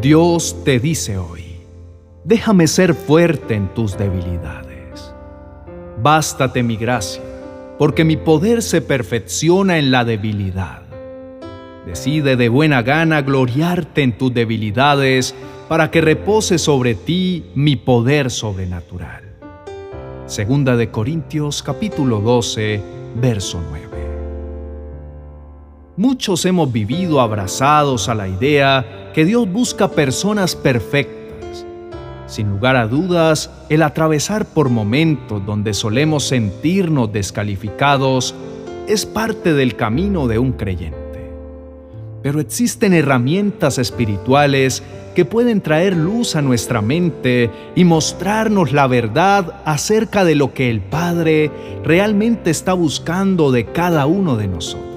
Dios te dice hoy, déjame ser fuerte en tus debilidades. Bástate mi gracia, porque mi poder se perfecciona en la debilidad. Decide de buena gana gloriarte en tus debilidades para que repose sobre ti mi poder sobrenatural. Segunda de Corintios capítulo 12, verso 9. Muchos hemos vivido abrazados a la idea que Dios busca personas perfectas. Sin lugar a dudas, el atravesar por momentos donde solemos sentirnos descalificados es parte del camino de un creyente. Pero existen herramientas espirituales que pueden traer luz a nuestra mente y mostrarnos la verdad acerca de lo que el Padre realmente está buscando de cada uno de nosotros.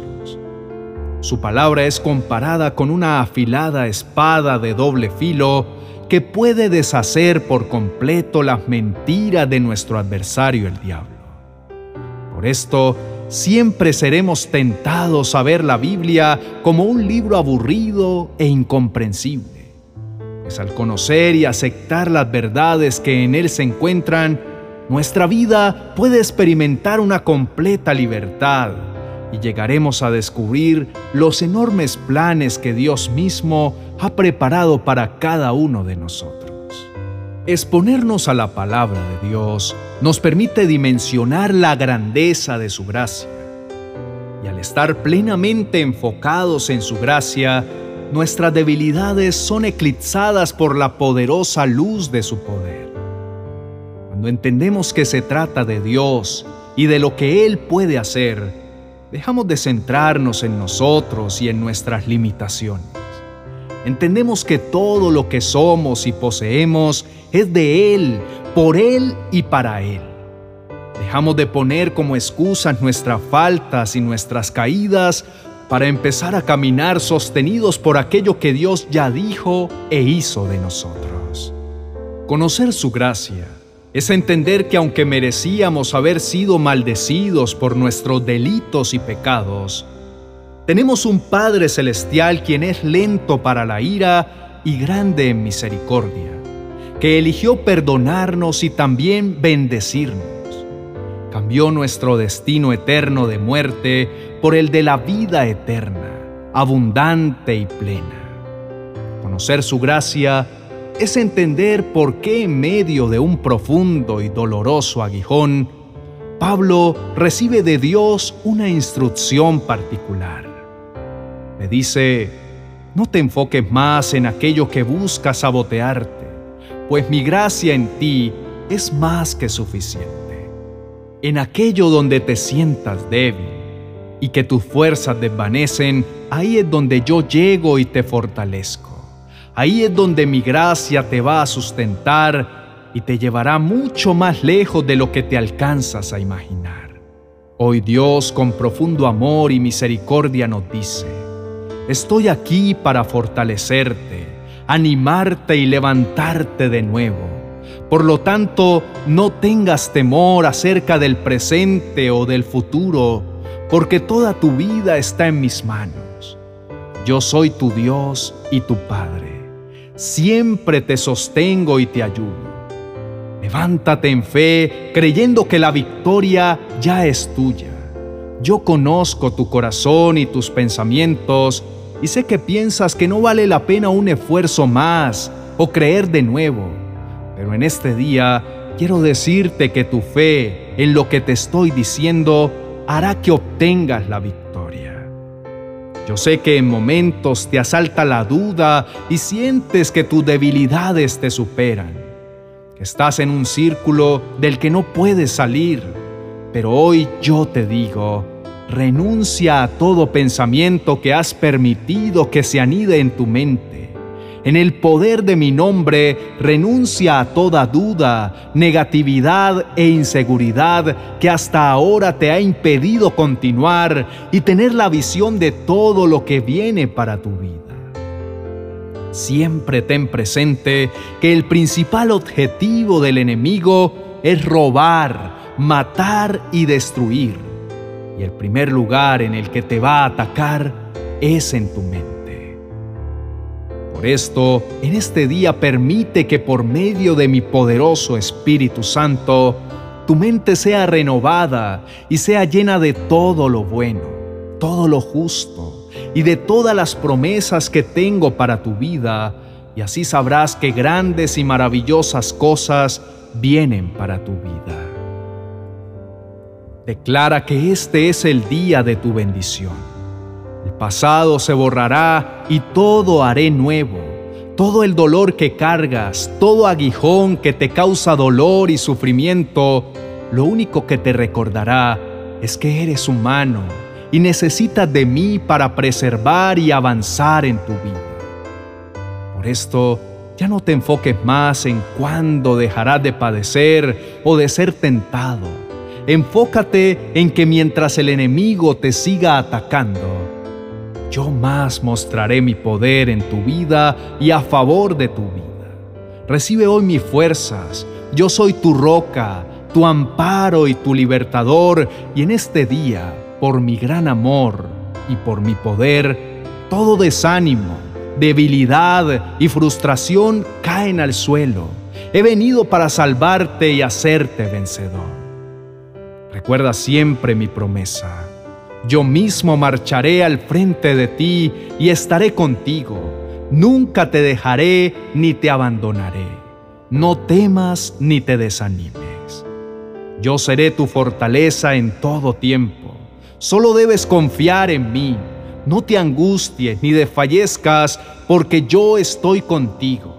Su palabra es comparada con una afilada espada de doble filo que puede deshacer por completo las mentiras de nuestro adversario el diablo. Por esto, siempre seremos tentados a ver la Biblia como un libro aburrido e incomprensible. Pues al conocer y aceptar las verdades que en él se encuentran, nuestra vida puede experimentar una completa libertad y llegaremos a descubrir los enormes planes que Dios mismo ha preparado para cada uno de nosotros. Exponernos a la palabra de Dios nos permite dimensionar la grandeza de su gracia. Y al estar plenamente enfocados en su gracia, nuestras debilidades son eclipsadas por la poderosa luz de su poder. Cuando entendemos que se trata de Dios y de lo que Él puede hacer, dejamos de centrarnos en nosotros y en nuestras limitaciones. Entendemos que todo lo que somos y poseemos es de Él, por Él y para Él. Dejamos de poner como excusas nuestras faltas y nuestras caídas para empezar a caminar sostenidos por aquello que Dios ya dijo e hizo de nosotros. Conocer su gracia es entender que aunque merecíamos haber sido maldecidos por nuestros delitos y pecados, tenemos un Padre Celestial quien es lento para la ira y grande en misericordia, que eligió perdonarnos y también bendecirnos. Cambió nuestro destino eterno de muerte por el de la vida eterna, abundante y plena. Conocer su gracia es entender por qué en medio de un profundo y doloroso aguijón, Pablo recibe de Dios una instrucción particular. Le dice, no te enfoques más en aquello que busca sabotearte, pues mi gracia en ti es más que suficiente. En aquello donde te sientas débil y que tus fuerzas desvanecen, ahí es donde yo llego y te fortalezco. Ahí es donde mi gracia te va a sustentar y te llevará mucho más lejos de lo que te alcanzas a imaginar. Hoy Dios con profundo amor y misericordia nos dice, estoy aquí para fortalecerte, animarte y levantarte de nuevo. Por lo tanto, no tengas temor acerca del presente o del futuro, porque toda tu vida está en mis manos. Yo soy tu Dios y tu Padre siempre te sostengo y te ayudo. Levántate en fe, creyendo que la victoria ya es tuya. Yo conozco tu corazón y tus pensamientos y sé que piensas que no vale la pena un esfuerzo más o creer de nuevo. Pero en este día quiero decirte que tu fe en lo que te estoy diciendo hará que obtengas la victoria. Yo sé que en momentos te asalta la duda y sientes que tus debilidades te superan, que estás en un círculo del que no puedes salir. Pero hoy yo te digo, renuncia a todo pensamiento que has permitido que se anide en tu mente en el poder de mi nombre, renuncia a toda duda, negatividad e inseguridad que hasta ahora te ha impedido continuar y tener la visión de todo lo que viene para tu vida. Siempre ten presente que el principal objetivo del enemigo es robar, matar y destruir. Y el primer lugar en el que te va a atacar es en tu mente. Por esto, en este día permite que por medio de mi poderoso Espíritu Santo, tu mente sea renovada y sea llena de todo lo bueno, todo lo justo y de todas las promesas que tengo para tu vida, y así sabrás que grandes y maravillosas cosas vienen para tu vida. Declara que este es el día de tu bendición. Pasado se borrará y todo haré nuevo. Todo el dolor que cargas, todo aguijón que te causa dolor y sufrimiento, lo único que te recordará es que eres humano y necesitas de mí para preservar y avanzar en tu vida. Por esto, ya no te enfoques más en cuándo dejarás de padecer o de ser tentado. Enfócate en que mientras el enemigo te siga atacando, yo más mostraré mi poder en tu vida y a favor de tu vida. Recibe hoy mis fuerzas. Yo soy tu roca, tu amparo y tu libertador, y en este día, por mi gran amor y por mi poder, todo desánimo, debilidad y frustración caen al suelo. He venido para salvarte y hacerte vencedor. Recuerda siempre mi promesa. Yo mismo marcharé al frente de ti y estaré contigo. Nunca te dejaré ni te abandonaré. No temas ni te desanimes. Yo seré tu fortaleza en todo tiempo. Solo debes confiar en mí. No te angusties ni desfallezcas, porque yo estoy contigo.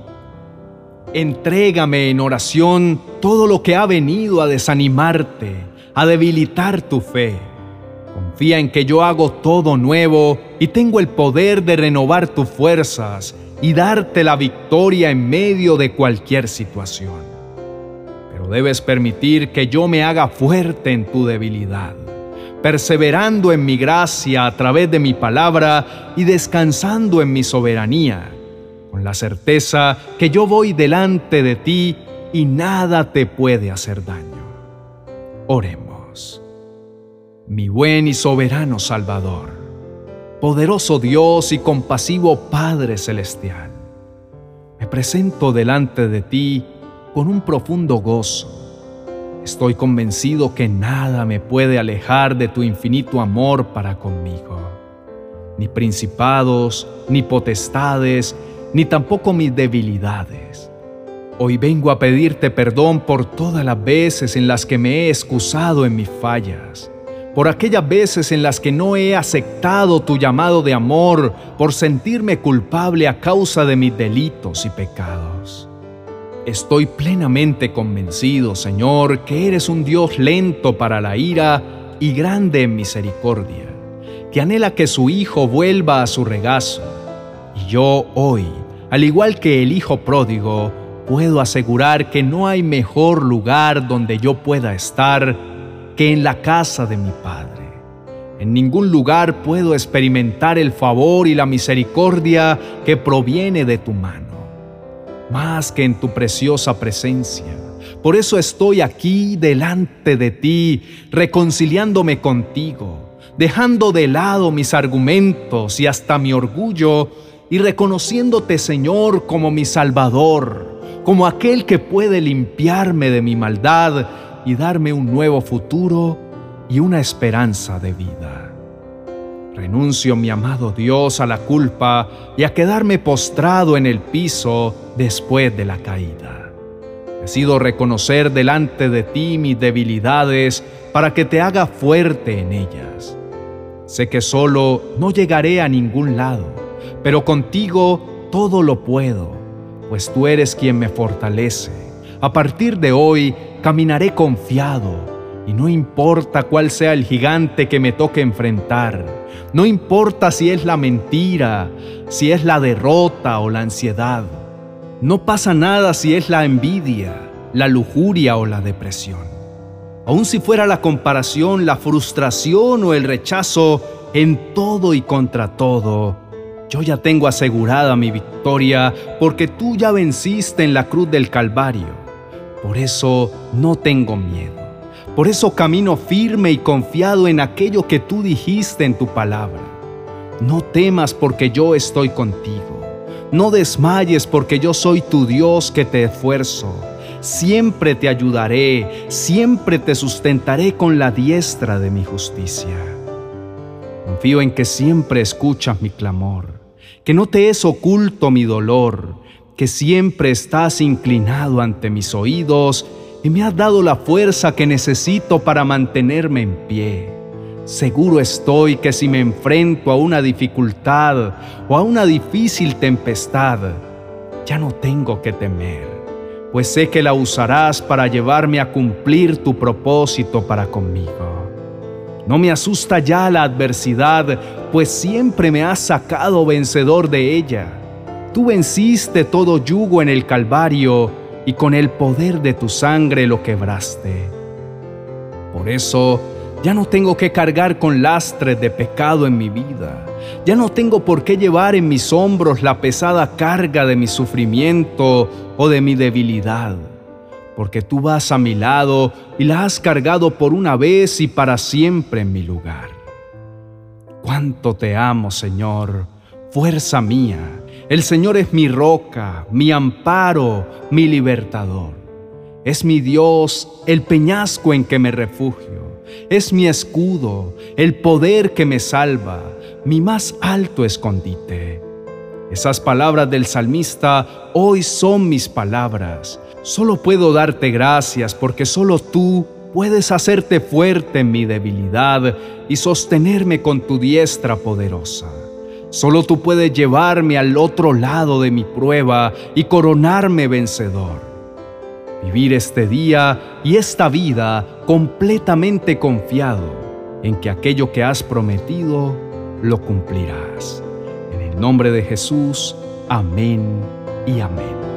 Entrégame en oración todo lo que ha venido a desanimarte, a debilitar tu fe. Confía en que yo hago todo nuevo y tengo el poder de renovar tus fuerzas y darte la victoria en medio de cualquier situación. Pero debes permitir que yo me haga fuerte en tu debilidad perseverando en mi gracia a través de mi palabra y descansando en mi soberanía, con la certeza que yo voy delante de ti y nada te puede hacer daño. Oremos. Mi buen y soberano Salvador, poderoso Dios y compasivo Padre Celestial, me presento delante de ti con un profundo gozo Estoy convencido que nada me puede alejar de tu infinito amor para conmigo. Ni principados, ni potestades, ni tampoco mis debilidades. Hoy vengo a pedirte perdón por todas las veces en las que me he excusado en mis fallas, por aquellas veces en las que no he aceptado tu llamado de amor, por sentirme culpable a causa de mis delitos y pecados. Estoy plenamente convencido, Señor, que eres un Dios lento para la ira y grande en misericordia, que anhela que su Hijo vuelva a su regazo. Y yo hoy, al igual que el Hijo pródigo, puedo asegurar que no hay mejor lugar donde yo pueda estar que en la casa de mi Padre. En ningún lugar puedo experimentar el favor y la misericordia que proviene de tu mano más que en tu preciosa presencia. Por eso estoy aquí delante de ti, reconciliándome contigo, dejando de lado mis argumentos y hasta mi orgullo y reconociéndote, Señor, como mi Salvador, como aquel que puede limpiarme de mi maldad y darme un nuevo futuro y una esperanza de vida. Renuncio, mi amado Dios, a la culpa y a quedarme postrado en el piso después de la caída. Decido reconocer delante de ti mis debilidades para que te haga fuerte en ellas. Sé que solo no llegaré a ningún lado, pero contigo todo lo puedo, pues tú eres quien me fortalece. A partir de hoy caminaré confiado y no importa cuál sea el gigante que me toque enfrentar, no importa si es la mentira, si es la derrota o la ansiedad, no pasa nada si es la envidia, la lujuria o la depresión. Aun si fuera la comparación, la frustración o el rechazo, en todo y contra todo, yo ya tengo asegurada mi victoria porque tú ya venciste en la cruz del Calvario. Por eso no tengo miedo. Por eso camino firme y confiado en aquello que tú dijiste en tu palabra. No temas porque yo estoy contigo. no desmayes porque yo soy tu Dios que te esfuerzo. Siempre te ayudaré, siempre te sustentaré con la diestra de mi justicia. Confío en que siempre escuchas mi clamor, que no te es oculto mi dolor, que siempre estás inclinado ante mis oídos y me has dado la fuerza que necesito para mantenerme en pie. Seguro estoy que si me enfrento a una dificultad o a una difícil tempestad, ya no tengo que temer, pues sé que la usarás para llevarme a cumplir tu propósito para conmigo. No me asusta ya la adversidad, pues siempre me has sacado vencedor de ella. Tú venciste todo yugo en el Calvario y con el poder de tu sangre lo quebraste. Por eso, ya no tengo que cargar con lastres de pecado en mi vida. Ya no tengo por qué llevar en mis hombros la pesada carga de mi sufrimiento o de mi debilidad. Porque tú vas a mi lado y la has cargado por una vez y para siempre en mi lugar. Cuánto te amo, Señor, fuerza mía el Señor es mi roca, mi amparo, mi libertador. Es mi Dios, el peñasco en que me refugio. Es mi escudo, el poder que me salva, mi más alto escondite. Esas palabras del salmista hoy son mis palabras. Solo puedo darte gracias porque solo tú puedes hacerte fuerte en mi debilidad y sostenerme con tu diestra poderosa. Solo tú puedes llevarme al otro lado de mi prueba y coronarme vencedor. Vivir este día y esta vida completamente confiado en que aquello que has prometido lo cumplirás. En el nombre de Jesús, amén y amén.